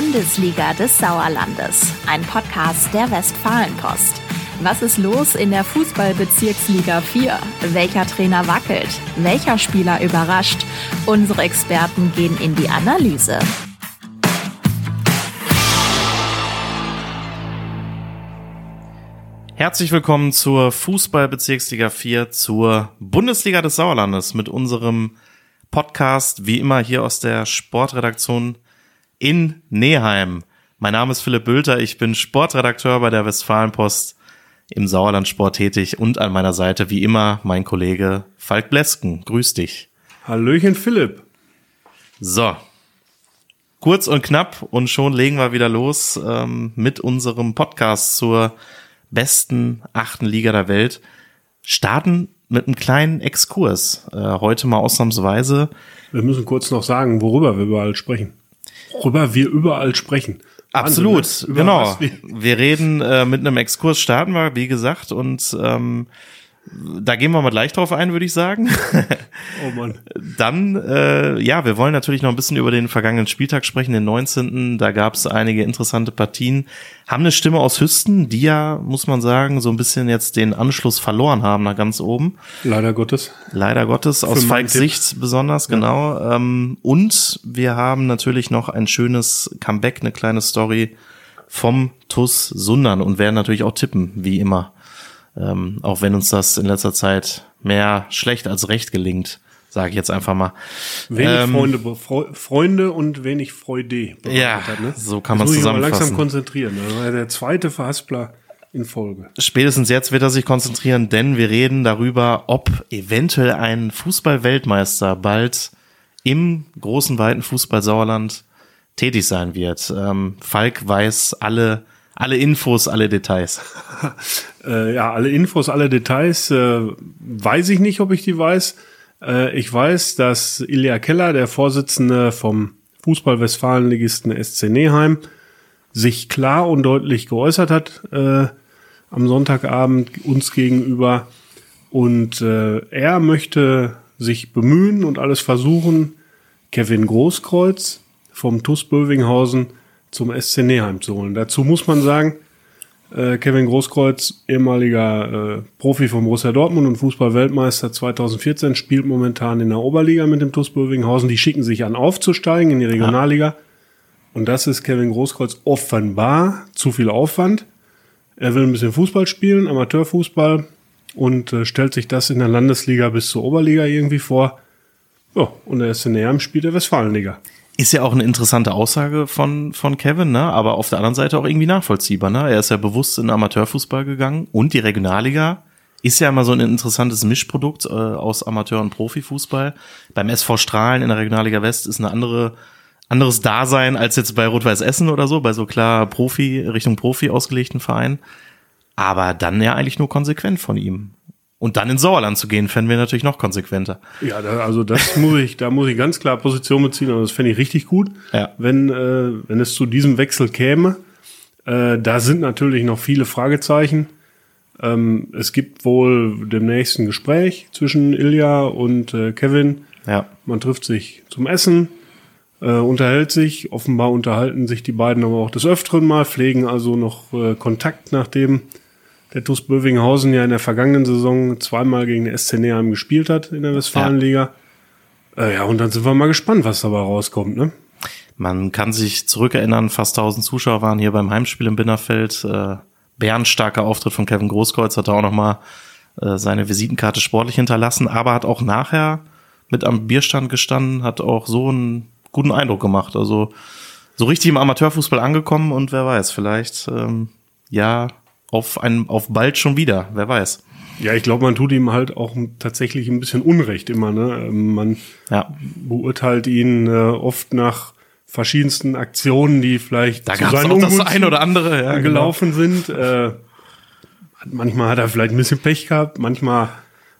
Bundesliga des Sauerlandes, ein Podcast der Westfalenpost. Was ist los in der Fußballbezirksliga 4? Welcher Trainer wackelt? Welcher Spieler überrascht? Unsere Experten gehen in die Analyse. Herzlich willkommen zur Fußballbezirksliga 4, zur Bundesliga des Sauerlandes mit unserem Podcast, wie immer hier aus der Sportredaktion in Neheim. Mein Name ist Philipp Bülter, ich bin Sportredakteur bei der Westfalenpost im Sauerlandsport tätig und an meiner Seite wie immer mein Kollege Falk Blesken. Grüß dich. Hallöchen Philipp. So, kurz und knapp und schon legen wir wieder los ähm, mit unserem Podcast zur besten achten Liga der Welt. Starten mit einem kleinen Exkurs. Äh, heute mal ausnahmsweise. Wir müssen kurz noch sagen, worüber wir überall sprechen. Worüber wir überall sprechen. Absolut, Wahnsinn, ne? genau. wir- Wir reden äh, mit einem Exkurs, starten wir, wie gesagt, und ähm, da gehen wir mal gleich drauf ein, würde ich sagen. Oh Mann. Dann, äh, ja, wir wollen natürlich noch ein bisschen über den vergangenen Spieltag sprechen, den 19. Da gab es einige interessante Partien. Haben eine Stimme aus Hüsten, die ja, muss man sagen, so ein bisschen jetzt den Anschluss verloren haben nach ganz oben. Leider Gottes. Leider Gottes, aus Falks. Sicht besonders, genau. Ähm, und wir haben natürlich noch ein schönes Comeback, eine kleine Story vom TUS Sundern und werden natürlich auch tippen, wie immer. Ähm, auch wenn uns das in letzter Zeit mehr schlecht als recht gelingt, sage ich jetzt einfach mal. Wenig Ähm, Freunde, Freu- Freunde und wenig Freude. Ja, hat, ne? so kann man zusammenfassen. langsam konzentrieren. Ja der zweite Verhaspler in Folge. Spätestens jetzt wird er sich konzentrieren, denn wir reden darüber, ob eventuell ein Fußball-Weltmeister bald im großen, weiten Fußball Sauerland tätig sein wird. Ähm, Falk weiß alle, alle Infos, alle Details. Äh, ja, alle Infos, alle Details äh, weiß ich nicht, ob ich die weiß. Äh, ich weiß, dass Ilja Keller, der Vorsitzende vom Fußball-Westfalenligisten SC Neheim, sich klar und deutlich geäußert hat äh, am Sonntagabend uns gegenüber. Und äh, er möchte sich bemühen und alles versuchen, Kevin Großkreuz vom TuS Bövinghausen zum SC Neheim zu holen. Dazu muss man sagen, äh, Kevin Großkreuz, ehemaliger äh, Profi von Borussia Dortmund und Fußball-Weltmeister 2014, spielt momentan in der Oberliga mit dem TuS Bövinghausen. Die schicken sich an, aufzusteigen in die Regionalliga. Und das ist Kevin Großkreuz offenbar zu viel Aufwand. Er will ein bisschen Fußball spielen, Amateurfußball, und äh, stellt sich das in der Landesliga bis zur Oberliga irgendwie vor. Ja, und er ist in Neheim spielt der Westfalenliga. Ist ja auch eine interessante Aussage von, von Kevin, ne? aber auf der anderen Seite auch irgendwie nachvollziehbar. Ne? Er ist ja bewusst in Amateurfußball gegangen und die Regionalliga ist ja immer so ein interessantes Mischprodukt äh, aus Amateur- und Profifußball. Beim SV Strahlen in der Regionalliga West ist eine andere anderes Dasein als jetzt bei Rot-Weiß Essen oder so, bei so klar Profi, Richtung Profi ausgelegten Vereinen. Aber dann ja eigentlich nur konsequent von ihm. Und dann ins Sauerland zu gehen, fänden wir natürlich noch konsequenter. Ja, da, also das muss ich, da muss ich ganz klar Position beziehen, und das fände ich richtig gut, Ja. wenn, äh, wenn es zu diesem Wechsel käme. Äh, da sind natürlich noch viele Fragezeichen. Ähm, es gibt wohl demnächst ein Gespräch zwischen Ilja und äh, Kevin. Ja. Man trifft sich zum Essen, äh, unterhält sich. Offenbar unterhalten sich die beiden aber auch des Öfteren mal, pflegen also noch äh, Kontakt, nachdem der TuS Bövinghausen ja in der vergangenen Saison zweimal gegen den SC Neheim gespielt hat in der Westfalenliga. Äh, ja, und dann sind wir mal gespannt, was dabei rauskommt, ne? Man kann sich zurückerinnern, fast 1000 Zuschauer waren hier beim Heimspiel im Binnerfeld. Äh, bärenstarker Auftritt von Kevin Großkreuz hat er auch nochmal äh, seine Visitenkarte sportlich hinterlassen, aber hat auch nachher mit am Bierstand gestanden, hat auch so einen guten Eindruck gemacht. Also so richtig im Amateurfußball angekommen und wer weiß, vielleicht ähm, ja auf ein, auf bald schon wieder, wer weiß. Ja, ich glaube, man tut ihm halt auch tatsächlich ein bisschen Unrecht immer, ne? Ähm, Man Ja, beurteilt ihn äh, oft nach verschiedensten Aktionen, die vielleicht da zu seinen auch das ein oder andere. Ja, genau. gelaufen sind. Äh, manchmal hat er vielleicht ein bisschen Pech gehabt, manchmal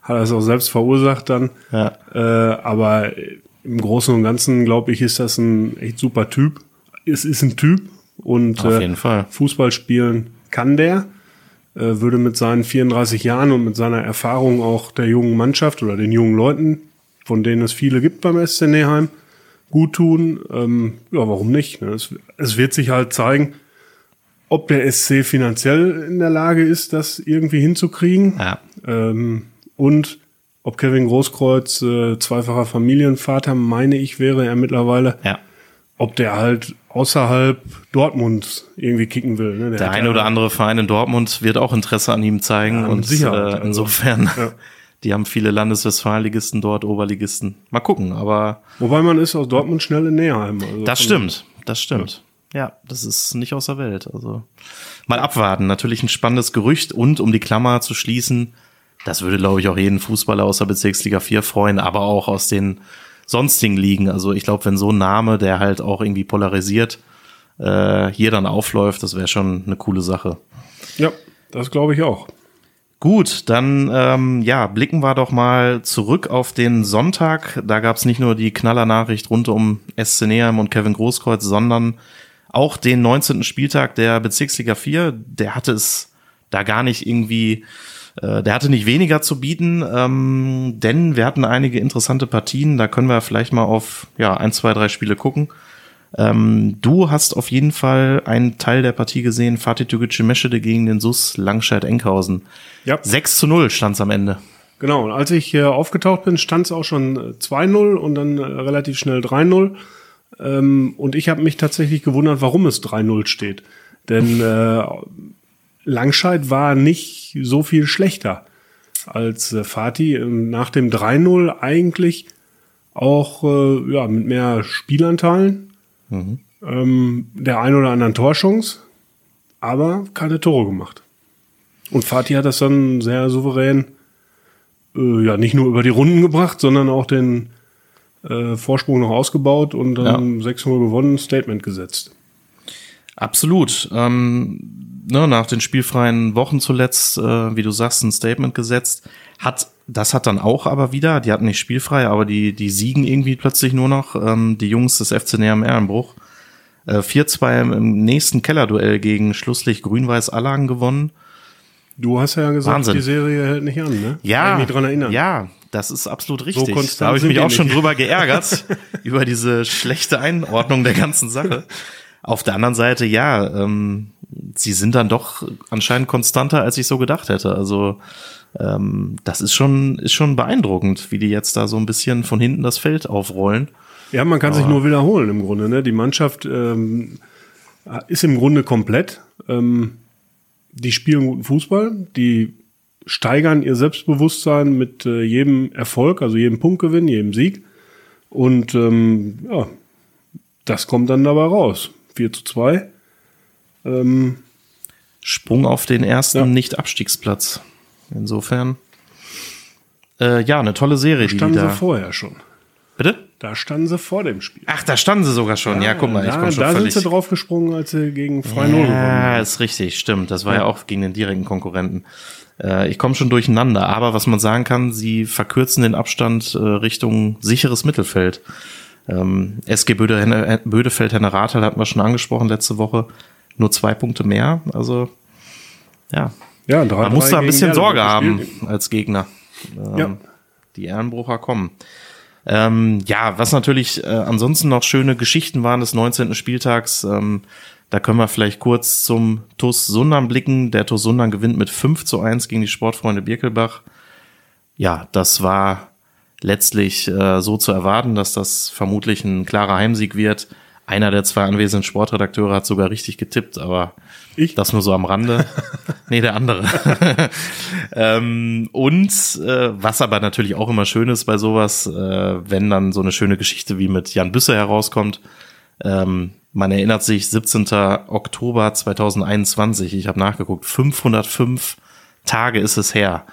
hat er es auch selbst verursacht dann. Ja. Äh, aber im Großen und Ganzen, glaube ich, ist das ein echt super Typ. Es ist ein Typ und Auf äh, jeden Fall. Fußball spielen kann der. Äh, würde mit seinen 34 Jahren und mit seiner Erfahrung auch der jungen Mannschaft oder den jungen Leuten, von denen es viele gibt beim SC Neheim, gut tun. Ähm, ja, warum nicht? Ne? Es, es wird sich halt zeigen, ob der SC finanziell in der Lage ist, das irgendwie hinzukriegen. Ja. Ähm, und ob Kevin Großkreuz, äh, zweifacher Familienvater, meine ich, wäre er mittlerweile. Ja. Ob der halt außerhalb Dortmund irgendwie kicken will. Ne? Der hat ein ja- oder andere Verein in Dortmund wird auch Interesse an ihm zeigen Ja, und Sicherheit. äh, insofern, ja. die haben viele Landeswestfalenligisten dort, Oberligisten. Mal gucken, aber Wobei man ist aus Dortmund schnell in Näherheim. Also das stimmt, das stimmt. Ja, das ist nicht aus der Welt. Also mal abwarten. Natürlich ein spannendes Gerücht und um die Klammer zu schließen, das würde, glaube ich, auch jeden Fußballer aus der Bezirksliga 4 freuen, aber auch aus den sonstigen Ligen. Also ich glaube, wenn so ein Name, der halt auch irgendwie polarisiert, äh, hier dann aufläuft, das wäre schon eine coole Sache. Ja, das glaube ich auch. Gut, dann ähm, ja, blicken wir doch mal zurück auf den Sonntag. Da gab es nicht nur die Knallernachricht rund um SC Neheim und Kevin Großkreuz, sondern auch den 19. Spieltag der Bezirksliga 4. Der hatte es da gar nicht irgendwie, äh, der hatte nicht weniger zu bieten, ähm, denn wir hatten einige interessante Partien. Da können wir vielleicht mal auf ja ein, zwei, drei Spiele gucken. Ähm, du hast auf jeden Fall einen Teil der Partie gesehen, Fatih Tügücü Meschede gegen den SUS Langscheid-Enkhausen. Ja. 6 zu 0 stand's am Ende. Genau, und als ich äh, aufgetaucht bin, stand es auch schon äh, 2-0 und dann äh, relativ schnell 3-0. Ähm, und ich habe mich tatsächlich gewundert, warum es 3-0 steht. Denn äh, Langscheid war nicht so viel schlechter als äh, Fatih. Ähm, Nach dem 3-0 eigentlich auch äh, ja, mit mehr Spielanteilen, ähm, der ein oder anderen Torchance, aber keine Tore gemacht. Und Fatih hat das dann sehr souverän äh, ja nicht nur über die Runden gebracht, sondern auch den äh, Vorsprung noch ausgebaut und dann 6-0 gewonnen, Statement gesetzt. Absolut. Ähm, ne, nach den spielfreien Wochen zuletzt, äh, wie du sagst, ein Statement gesetzt. Hat, das hat dann auch aber wieder, die hatten nicht spielfrei, aber die, die siegen irgendwie plötzlich nur noch, ähm, die Jungs des FC Näher im Ehrenbruch. Äh, 4-2 im- nächsten Kellerduell gegen Schlusslich Grün-Weiß Allagen gewonnen. Du hast ja gesagt, Wahnsinn. die Serie hält nicht an, ne? Ja, Kann ich mich dran erinnern. ja, das ist absolut richtig. konstant da habe ich mich auch schon nicht. drüber geärgert, über diese schlechte Einordnung der ganzen Sache. Auf der anderen Seite, ja, ähm, sie sind dann doch anscheinend konstanter, als ich so gedacht hätte. Also ähm, das ist schon, ist schon beeindruckend, wie die jetzt da so ein bisschen von hinten das Feld aufrollen. Ja, man kann sich nur wiederholen im Grunde. Ne? Die Mannschaft ähm, ist im Grunde komplett. Ähm, die spielen guten Fußball, die steigern ihr Selbstbewusstsein mit äh, jedem Erfolg, also jedem Punktgewinn, jedem Sieg. Und ähm, ja, das kommt dann dabei raus. 4 zu 2. Ähm, Sprung auf den ersten Ja. Nicht-Abstiegsplatz. Insofern, äh, ja, eine tolle Serie, die, die standen sie da. vorher schon. Bitte? Da standen sie vor dem Spiel. Ach, da standen sie sogar schon. Ja, guck mal, ich da, komme schon da völlig. sind sie draufgesprungen, als sie gegen 2-0 gewonnen Ja, ist richtig, stimmt. Das war ja, auch gegen den direkten Konkurrenten. Äh, ich komme schon durcheinander, aber was man sagen kann, sie verkürzen den Abstand äh, Richtung sicheres Mittelfeld. Ähm, SG Böde, Bödefeld, Henne Rathel hatten wir schon angesprochen letzte Woche. Nur zwei Punkte mehr. Also, ja. Ja, drei, Man muss da ein bisschen Sorge haben als Gegner. Ähm, Ja. Die Ehrenbrucher kommen. Ähm, ja, was natürlich äh, ansonsten noch schöne Geschichten waren des 19. Spieltags. Ähm, da können wir vielleicht kurz zum TuS Sundern blicken. Der TuS Sundern gewinnt mit 5 zu 1 gegen die Sportfreunde Birkelbach. Ja, das war letztlich äh, so zu erwarten, dass das vermutlich ein klarer Heimsieg wird. Einer der zwei anwesenden Sportredakteure hat sogar richtig getippt, aber Ich? das nur so am Rande. nee, der andere. ähm, und äh, was aber natürlich auch immer schön ist bei sowas, äh, wenn dann so eine schöne Geschichte wie mit Jan Büsse herauskommt. Ähm, man erinnert sich, 17. Oktober 2021, ich habe nachgeguckt, 505 Tage ist es her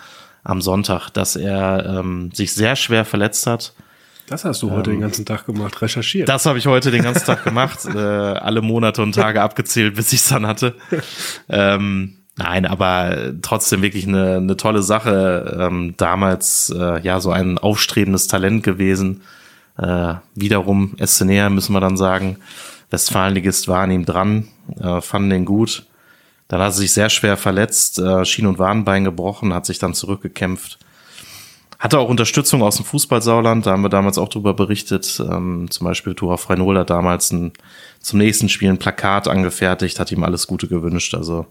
am Sonntag, dass er ähm, sich sehr schwer verletzt hat. Das hast du heute den ganzen Tag gemacht, recherchiert. Das habe ich heute den ganzen Tag gemacht, äh, alle Monate und Tage abgezählt, bis ich es dann hatte. Ähm, nein, aber trotzdem wirklich eine, eine tolle Sache. Ähm, damals äh, ja so ein aufstrebendes Talent gewesen. Äh, wiederum SCNR müssen wir dann sagen. Westfalenligist war an ihm dran, äh, fanden den gut. Dann hat er sich sehr schwer verletzt, äh, Schien- und Wadenbein gebrochen, hat sich dann zurückgekämpft Hatte auch Unterstützung aus dem Fußballsauland, da haben wir damals auch drüber berichtet. Ähm, zum Beispiel Tura Freinol hat damals ein, zum nächsten Spiel ein Plakat angefertigt, hat ihm alles Gute gewünscht. Also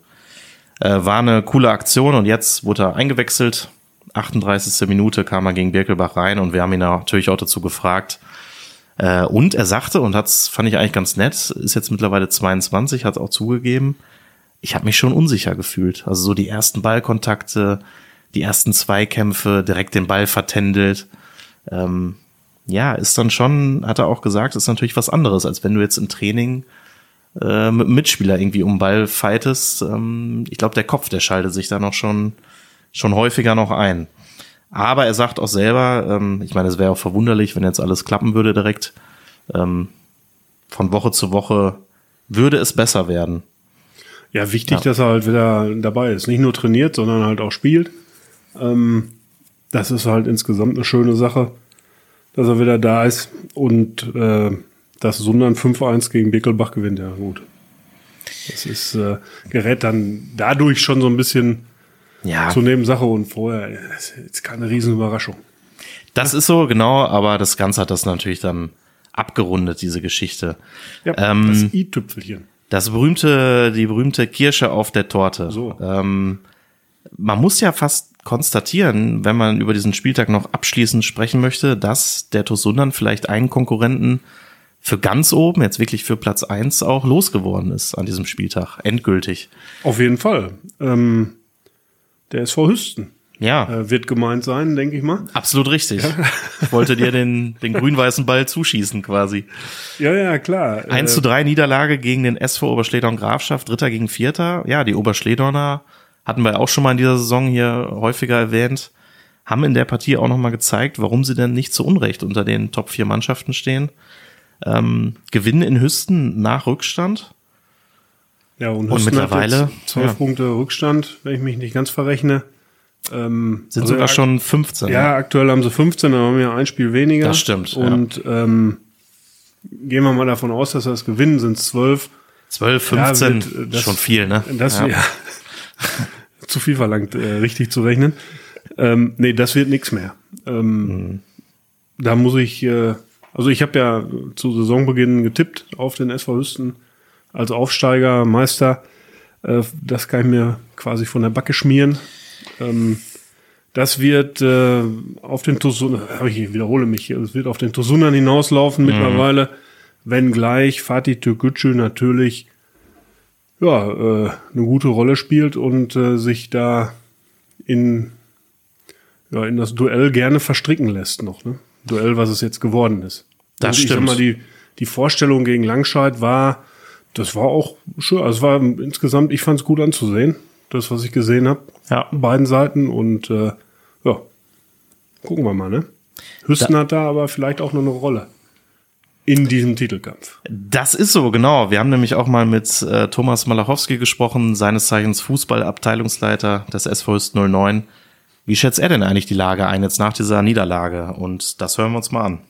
äh, war eine coole Aktion und jetzt wurde er eingewechselt. 38. Minute kam er gegen Birkelbach rein und wir haben ihn natürlich auch dazu gefragt. Äh, und er sagte, und das fand ich eigentlich ganz nett, ist jetzt mittlerweile 22, hat auch zugegeben, ich habe mich schon unsicher gefühlt. Also so die ersten Ballkontakte, die ersten Zweikämpfe, direkt den Ball vertändelt. Ähm, ja, ist dann schon, hat er auch gesagt, ist natürlich was anderes, als wenn du jetzt im Training äh, mit einem Mitspieler irgendwie um Ball fightest. Ähm, ich glaube, der Kopf, der schaltet sich da noch schon, schon häufiger noch ein. Aber er sagt auch selber, ähm, ich meine, es wäre auch verwunderlich, wenn jetzt alles klappen würde direkt. Ähm, von Woche zu Woche würde es besser werden. Ja, wichtig, ja. dass er halt wieder dabei ist. Nicht nur trainiert, sondern halt auch spielt. Ähm, das ist halt insgesamt eine schöne Sache, dass er wieder da ist und äh, dass Sundern 5-1 gegen Bickelbach gewinnt. Ja, gut. Das ist, äh, gerät dann dadurch schon so ein bisschen ja. zur Nebensache und vorher ist jetzt keine Riesenüberraschung. Das ist so, genau, aber das Ganze hat das natürlich dann abgerundet, diese Geschichte. Ja, ähm, das i-Tüpfelchen. Das berühmte, die berühmte Kirsche auf der Torte. So. Ähm, man muss ja fast konstatieren, wenn man über diesen Spieltag noch abschließend sprechen möchte, dass der TuS Sundern vielleicht einen Konkurrenten für ganz oben, jetzt wirklich für Platz eins auch losgeworden ist an diesem Spieltag. Endgültig. Auf jeden Fall. Ähm, der SV Hüsten. Ja. Äh, wird gemeint sein, denke ich mal. Absolut richtig. Ja. Ich wollte dir den, den grün-weißen Ball zuschießen quasi. Ja, ja, klar. 1 äh, zu 3 Niederlage gegen den SV Oberschledorn Grafschaft, Dritter gegen Vierter. Ja, die Oberschledorner hatten wir auch schon mal in dieser Saison hier häufiger erwähnt, haben in der Partie auch nochmal gezeigt, warum sie denn nicht zu Unrecht unter den Top 4 Mannschaften stehen. Ähm, gewinnen in Hüsten nach Rückstand. Ja, und, und mittlerweile zwölf ja. Punkte Rückstand, wenn ich mich nicht ganz verrechne. Ähm, Sind also sogar schon 15. Ja, ne? aktuell haben sie 15, dann haben wir ein Spiel weniger. Das stimmt. Und ja. ähm, gehen wir mal davon aus, dass das gewinnen, sind es 12. 12, 15, ja, wird, das, schon viel, ne? Das, ja. ja zu viel verlangt, äh, richtig zu rechnen. Ähm, nee, das wird nichts mehr. Ähm, mhm. Da muss ich, äh, also ich habe ja zu Saisonbeginn getippt auf den SV Hüsten als Aufsteiger, Meister. Äh, das kann ich mir quasi von der Backe schmieren. Ähm, das wird äh, auf den Tosun, ich wiederhole mich, es wird auf den Tosunan hinauslaufen mhm. mittlerweile, wenngleich Fatih Türkgücü natürlich ja, äh, eine gute Rolle spielt und äh, sich da in, ja, in das Duell gerne verstricken lässt noch. Ne? Duell, was es jetzt geworden ist. Das und stimmt. Ich sag mal, die, die Vorstellung gegen Langscheid war, das war auch schön. Also es war insgesamt, ich fand es gut anzusehen, das, was ich gesehen habe. Ja. Beiden Seiten und äh, ja, gucken wir mal, ne? Hüsten da hat da aber vielleicht auch noch eine Rolle in diesem Titelkampf. Das ist so, genau. Wir haben nämlich auch mal mit äh, Thomas Malachowski gesprochen, seines Zeichens Fußballabteilungsleiter des SV 09. Wie schätzt er denn eigentlich die Lage ein jetzt nach dieser Niederlage? Und das hören wir uns mal an.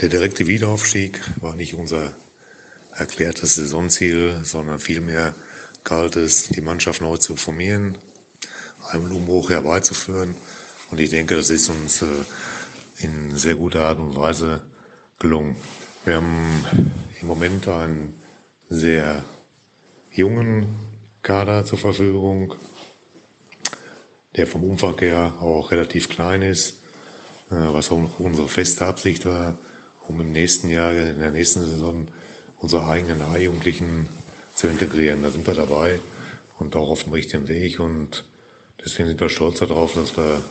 Der direkte Wiederaufstieg war nicht unser erklärtes Saisonziel, sondern vielmehr galt es, die Mannschaft neu zu formieren, einen Umbruch herbeizuführen. Und ich denke, das ist uns äh, in sehr guter Art und Weise gelungen. Wir haben im Moment einen sehr jungen Kader zur Verfügung, der vom Umfang her auch relativ klein ist, äh, was auch unsere feste Absicht war, um im nächsten Jahr, in der nächsten Saison, unsere eigenen A-Jugendlichen zu integrieren. Da sind wir dabei und auch auf dem richtigen Weg und deswegen sind wir stolz darauf, dass wir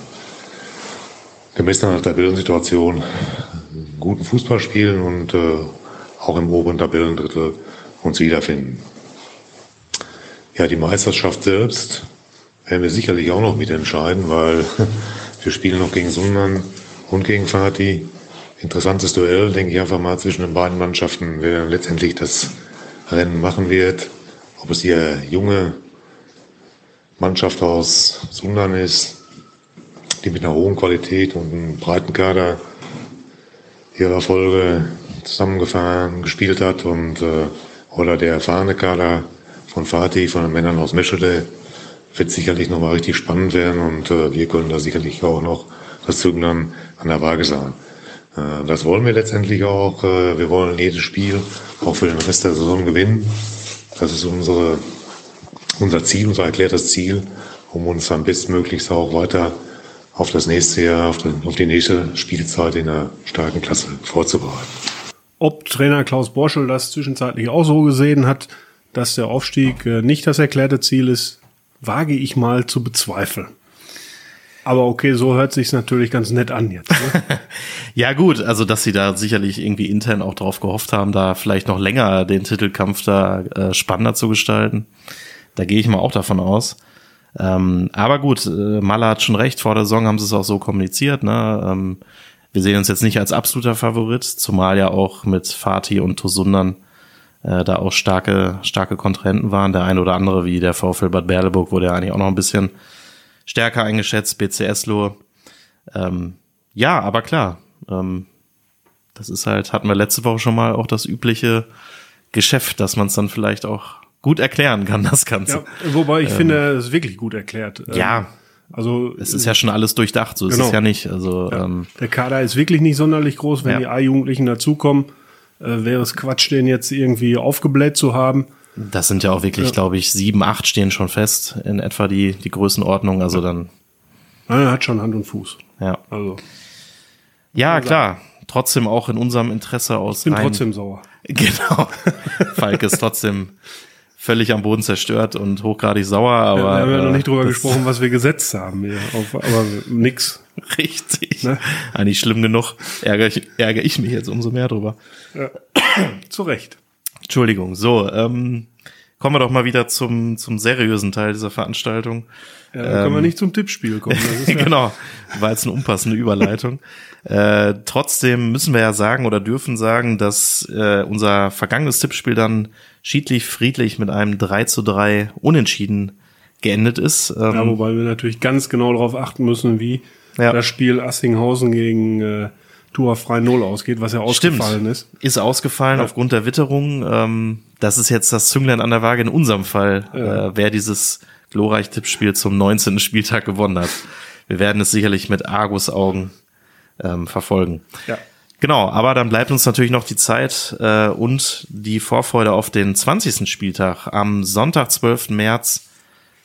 gemessen an der Bildungssituation guten Fußball spielen und äh, auch im oberen Tabellendrittel uns wiederfinden. Ja, die Meisterschaft selbst werden wir sicherlich auch noch mitentscheiden, weil wir spielen noch gegen Sundern und gegen Fatih. Interessantes Duell, denke ich einfach mal, zwischen den beiden Mannschaften, wer letztendlich das Rennen machen wird. Ob es hier junge Mannschaft aus Sundern ist, die mit einer hohen Qualität und einem breiten Kader ihrer Folge zusammengefahren, gespielt hat und äh, oder der erfahrene Kader von Fatih, von den Männern aus Meschede, wird sicherlich nochmal richtig spannend werden und äh, wir können da sicherlich auch noch das Zünglein an der Waage sein. Äh, das wollen wir letztendlich auch. Äh, wir wollen jedes Spiel auch für den Rest der Saison gewinnen. Das ist unsere, unser Ziel, unser erklärtes Ziel, um uns dann bestmöglichst auch weiter auf das nächste Jahr, auf, den, auf die nächste Spielzeit in der starken Klasse vorzubereiten. Ob Trainer Klaus Borschel das zwischenzeitlich auch so gesehen hat, dass der Aufstieg äh, nicht das erklärte Ziel ist, wage ich mal zu bezweifeln. Aber okay, so hört sich's natürlich ganz nett an jetzt. Ne? ja gut, also dass sie da sicherlich irgendwie intern auch drauf gehofft haben, da vielleicht noch länger den Titelkampf da äh, spannender zu gestalten. Da gehe ich mal auch davon aus. Ähm, aber gut, äh, Maller hat schon recht, vor der Saison haben sie es auch so kommuniziert. Ne? Ähm, wir sehen uns jetzt nicht als absoluter Favorit, zumal ja auch mit Fatih und Tosundan äh, da auch starke, starke Kontrahenten waren. Der eine oder andere, wie der VfL Bad Berleburg, wurde ja eigentlich auch noch ein bisschen stärker eingeschätzt, BCS-Lo. Ähm, ja, aber klar, ähm, das ist halt, hatten wir letzte Woche schon mal auch das übliche Geschäft, dass man es dann vielleicht auch gut erklären kann, das Ganze. Ja, wobei ich ähm, finde, es ist wirklich gut erklärt. Ja. Ähm, also es ist ja schon alles durchdacht, so genau. ist es genau. ja nicht. Also ja. Ähm, der Kader ist wirklich nicht sonderlich groß, wenn ja. die A-Jugendlichen dazukommen, äh, wäre es Quatsch, den jetzt irgendwie aufgebläht zu haben. Das sind ja auch wirklich, ja. glaube ich, sieben, acht stehen schon fest in etwa die, die Größenordnung. Also dann. Ja, er hat schon Hand und Fuß. Ja. Also. Ja, klar. Trotzdem auch in unserem Interesse aus. Ich bin rein, trotzdem sauer. Genau. Falk ist trotzdem völlig am Boden zerstört und hochgradig sauer. Aber ja, wir haben ja noch nicht drüber gesprochen, was wir gesetzt haben hier. Auf, aber nix. Richtig. Ne? Eigentlich schlimm genug. Ärgere ich, ärgere ich mich jetzt umso mehr drüber. Ja. Zu Recht. Entschuldigung. So, ähm, kommen wir doch mal wieder zum, zum seriösen Teil dieser Veranstaltung. Ja, dann können wir ähm, nicht zum Tippspiel kommen. Ja genau, war jetzt eine unpassende Überleitung. äh, trotzdem müssen wir ja sagen oder dürfen sagen, dass äh, unser vergangenes Tippspiel dann schiedlich friedlich mit einem 3 zu 3 Unentschieden geendet ist. Ähm, ja, wobei wir natürlich ganz genau darauf achten müssen, wie ja. das Spiel Assinghausen gegen äh, Tour frei Null ausgeht, was ja ausgefallen Stimmt. ist. Ist ausgefallen ja. aufgrund der Witterung. Ähm, das ist jetzt das Zünglein an der Waage in unserem Fall, ja. äh, wer dieses glorreiche Tippspiel zum 19. Spieltag gewonnen hat. Wir werden es sicherlich mit Argus-Augen ähm, verfolgen. Ja. Genau, aber dann bleibt uns natürlich noch die Zeit äh, und die Vorfreude auf den 20. Spieltag am Sonntag, 12. März.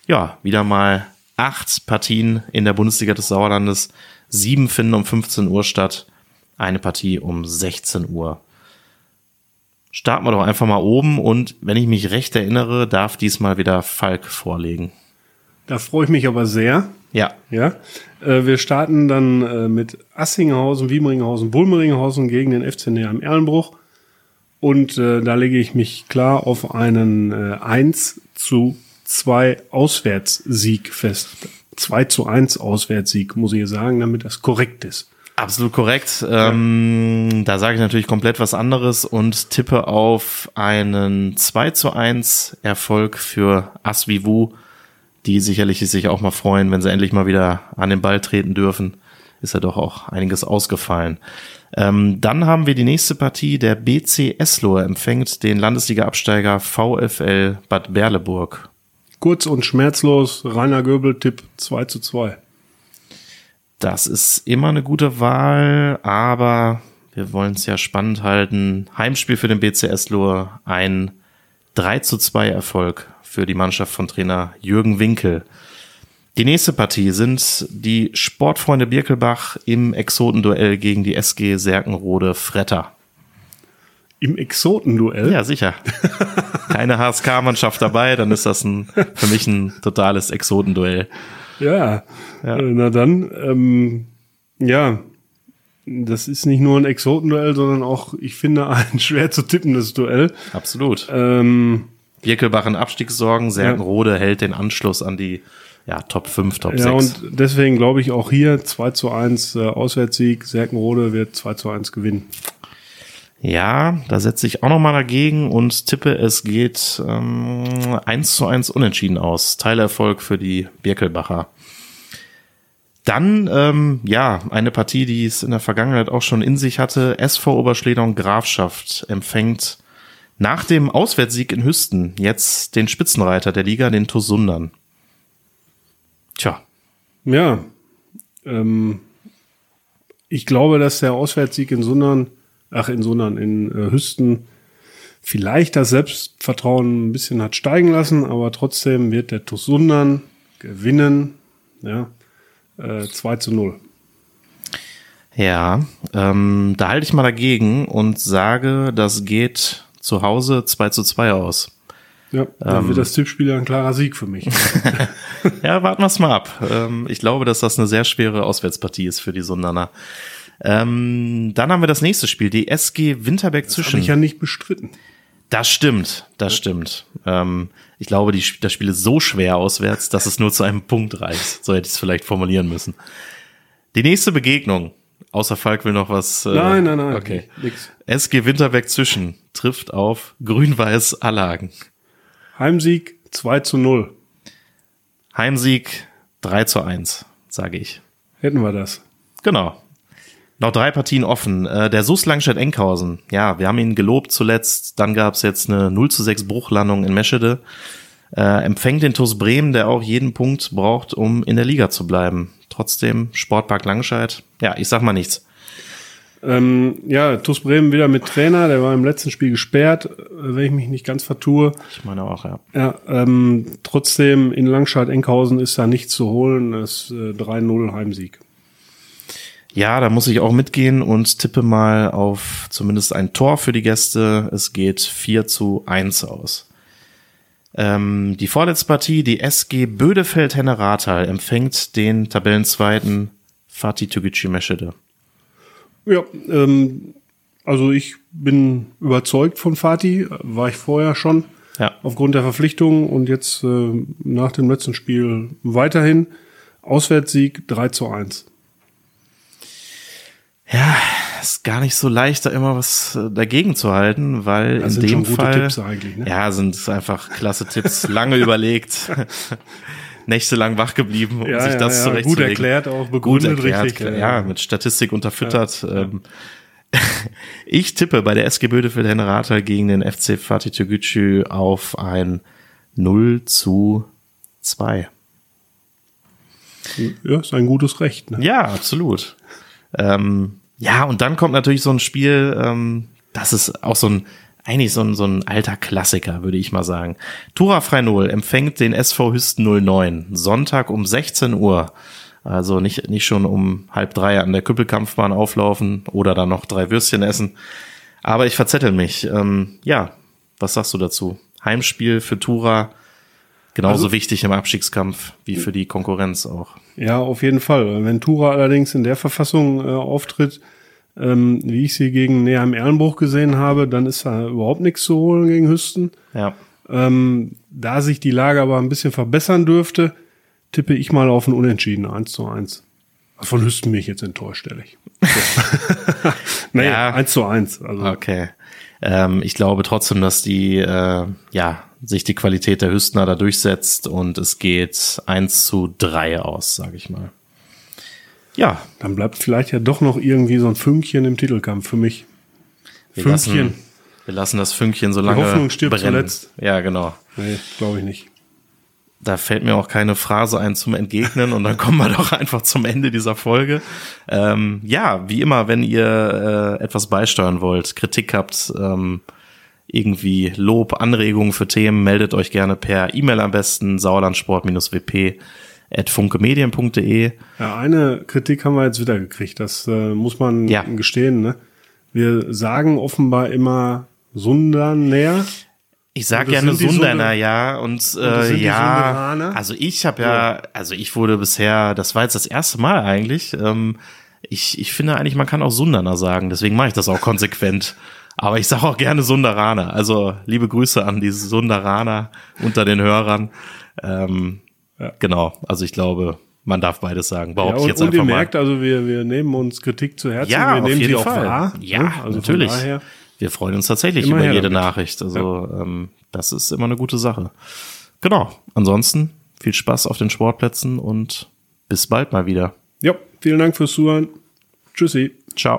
Ja, wieder mal acht Partien in der Bundesliga des Sauerlandes. Sieben finden um 15 Uhr statt eine Partie um 16 Uhr. Starten wir doch einfach mal oben und wenn ich mich recht erinnere, darf diesmal wieder Falk vorlegen. Da freue ich mich aber sehr. Ja. Ja. Äh, wir starten dann äh, mit Assinghausen, Wiemringhausen, Bulmeringhausen gegen den FC am Erlenbruch. Und äh, da lege ich mich klar auf einen äh, 1 zu 2 Auswärtssieg fest. 2 zu 1 Auswärtssieg, muss ich sagen, damit das korrekt ist. Absolut korrekt. Ähm, da sage ich natürlich komplett was anderes und tippe auf einen 2 zu 1 Erfolg für Asvivu, die sicherlich sich auch mal freuen, wenn sie endlich mal wieder an den Ball treten dürfen. Ist ja doch auch einiges ausgefallen. Ähm, dann haben wir die nächste Partie. Der BC Eslohe empfängt den Landesliga-Absteiger VfL Bad Berleburg. Kurz und schmerzlos, Rainer Göbel, Tipp 2 zu 2. Das ist immer eine gute Wahl, aber wir wollen es ja spannend halten. Heimspiel für den BCS Lohr, ein 3 zu 2 Erfolg für die Mannschaft von Trainer Jürgen Winkel. Die nächste Partie sind die Sportfreunde Birkelbach im Exotenduell gegen die SG Serkenrode Fretter. Im Exotenduell? Ja, sicher. Keine HSK-Mannschaft dabei, dann ist das ein, für mich ein totales Exotenduell. Ja, ja. Äh, na dann, ähm, ja, das ist nicht nur ein Exotenduell, sondern auch, ich finde, ein schwer zu tippendes Duell. Absolut. Ähm, Birkelbach in Abstiegssorgen, Serkenrode ja. hält den Anschluss an die ja, Top 5, Top ja, 6. Ja, und deswegen glaube ich auch hier 2 zu 1 äh, Auswärtssieg. Serkenrode wird 2 zu 1 gewinnen. Ja, da setze ich auch nochmal dagegen und tippe, es geht ähm, 1 zu 1 unentschieden aus. Teilerfolg für die Birkelbacher. Dann, ähm, ja, eine Partie, die es in der Vergangenheit auch schon in sich hatte. SV Oberschledern Grafschaft empfängt nach dem Auswärtssieg in Hüsten jetzt den Spitzenreiter der Liga, den Tosundern. Tja. Ja, ähm, ich glaube, dass der Auswärtssieg in Sundern, ach in Sundern, in äh, Hüsten vielleicht das Selbstvertrauen ein bisschen hat steigen lassen, aber trotzdem wird der TuS Sundern gewinnen. Ja, äh, 2 zu 0. Ja, ähm, da halte ich mal dagegen und sage, das geht zu Hause 2 zu 2 aus. Ja, dann Ähm. wird das Tippspiel ein klarer Sieg für mich. Ja, warten wir es mal ab. Ähm, ich glaube, dass das eine sehr schwere Auswärtspartie ist für die Sundaner. Ähm, dann haben wir das nächste Spiel, die SG Winterberg Habe zwischen. ich ja nicht bestritten. Das stimmt, das stimmt. Ähm, ich glaube, die, das Spiel ist so schwer auswärts, dass es nur zu einem Punkt reicht. So hätte ich es vielleicht formulieren müssen. Die nächste Begegnung. Außer Falk will noch was. Äh, Nein, nein, nein. Okay. Nix. SG Winterberg zwischen trifft auf Grün-Weiß Allagen. Heimsieg 2 zu 0. Heimsieg 3 zu 1, sage ich. Hätten wir das. Genau. Noch drei Partien offen. Äh, der SUS Langstedt-Enkhausen. Ja, wir haben ihn gelobt zuletzt. Dann gab es jetzt eine 0 zu 6 Bruchlandung in Meschede. Äh, empfängt den TuS Bremen, der auch jeden Punkt braucht, um in der Liga zu bleiben. Trotzdem Sportpark Langscheid. Ja, ich sag mal nichts. Ähm, ja, TuS Bremen wieder mit Trainer. Der war im letzten Spiel gesperrt, äh, wenn ich mich nicht ganz vertue. Ich meine auch, ja. Ja, ähm, trotzdem in Langscheid-Enkhausen ist da nichts zu holen. Es ist äh, 3-0 Heimsieg. Ja, da muss ich auch mitgehen und tippe mal auf zumindest ein Tor für die Gäste. Es geht 4 zu 1 aus. Ähm, die vorletzte Partie, die SG Bödefeld-Henne-Rathal, empfängt den Tabellenzweiten Fatih Tügici Meschede. Ja, ähm, also ich bin überzeugt von Fatih, war ich vorher schon Ja. aufgrund der Verpflichtung und jetzt äh, nach dem letzten Spiel weiterhin. Auswärtssieg 3 zu 1. Ja, ist gar nicht so leicht, da immer was äh, dagegen zu halten, weil Das in dem schon gute Fall, Tipps eigentlich, ne? ja, sind einfach klasse Tipps, lange überlegt, nächtelang wach geblieben, um Ja, sich das ja, zurechtzulegen. gut erklärt, auch Gut begründet erklärt, richtig. klar, ja. mit Statistik unterfüttert. Ähm, ich tippe bei der SG Bödefeld Hennerata gegen den FC Fatih Tegucci auf ein 0 zu 2. ja, ist ein gutes Recht. Ne? Ja, absolut. Ähm, ja, und dann kommt natürlich so ein Spiel, ähm, das ist auch so ein, eigentlich so ein, so ein alter Klassiker, würde ich mal sagen. Tura Freinol empfängt den SV Hüsten 09, Sonntag um 16 Uhr. Also nicht, nicht schon um halb drei an der Küppelkampfbahn auflaufen oder dann noch drei Würstchen essen. Aber ich verzettel mich. Ähm, ja, was sagst du dazu? Heimspiel für Tura, genauso Also- wichtig im Abstiegskampf wie für die Konkurrenz auch. Ja, auf jeden Fall. Wenn Tura allerdings in der Verfassung äh, auftritt, ähm, wie ich sie gegen Neheim Erlenbruch gesehen habe, dann ist da überhaupt nichts zu holen gegen Hüsten. Ja. Ähm, da sich die Lage aber ein bisschen verbessern dürfte, tippe ich mal auf ein Unentschieden, 1 zu 1. Von Hüsten bin ich jetzt enttäuscht, ehrlich. So. nee, Ja. 1 zu 1. Also, Okay. Ähm, ich glaube trotzdem, dass die, äh, ja, sich die Qualität der Hüstner da durchsetzt und es geht 1 zu 3 aus, sage ich mal. Ja, Dann bleibt vielleicht ja doch noch irgendwie so ein Fünkchen im Titelkampf für mich. wir Fünkchen. lassen, wir lassen das Fünkchen so lange Hoffnung stirbt brennen. zuletzt. Ja, genau. Nee, glaube ich nicht. Da fällt mir auch keine Phrase ein zum Entgegnen und dann kommen wir doch einfach zum Ende dieser Folge. Ähm, ja, wie immer, wenn ihr äh, etwas beisteuern wollt, Kritik habt, ähm, irgendwie Lob, Anregungen für Themen, meldet euch gerne per E-Mail am besten sauerlandsport-wp at funkemedien.de. Ja, eine Kritik haben wir jetzt wieder gekriegt. Das äh, muss man Ja. gestehen. Ne? Wir sagen offenbar immer Sundern näher. Ich sag gerne Sunderner, Sunde- ja, und, äh, ja, also ich habe ja, also ich wurde bisher, das war jetzt das erste Mal eigentlich, ähm, ich, ich finde eigentlich, man kann auch Sunderner sagen, deswegen mache ich das auch konsequent. Aber ich sage auch gerne Sunderaner. Also liebe Grüße an die Sunderaner unter den Hörern. Ähm, Ja. Genau, also ich glaube, man darf beides sagen. Ja, Behaupte ich und, jetzt und einfach ihr mal. merkt, also wir, wir nehmen uns Kritik zu Herzen. Ja, wir auf nehmen jeden sie Fall. auch wahr. Ja, ne? also natürlich. Wir freuen uns tatsächlich Immer über jede damit. Nachricht. Also ähm, das ist immer eine gute Sache. Genau. Ansonsten viel Spaß auf den Sportplätzen und bis bald mal wieder. ja, vielen Dank fürs Zuhören. Tschüssi. Ciao.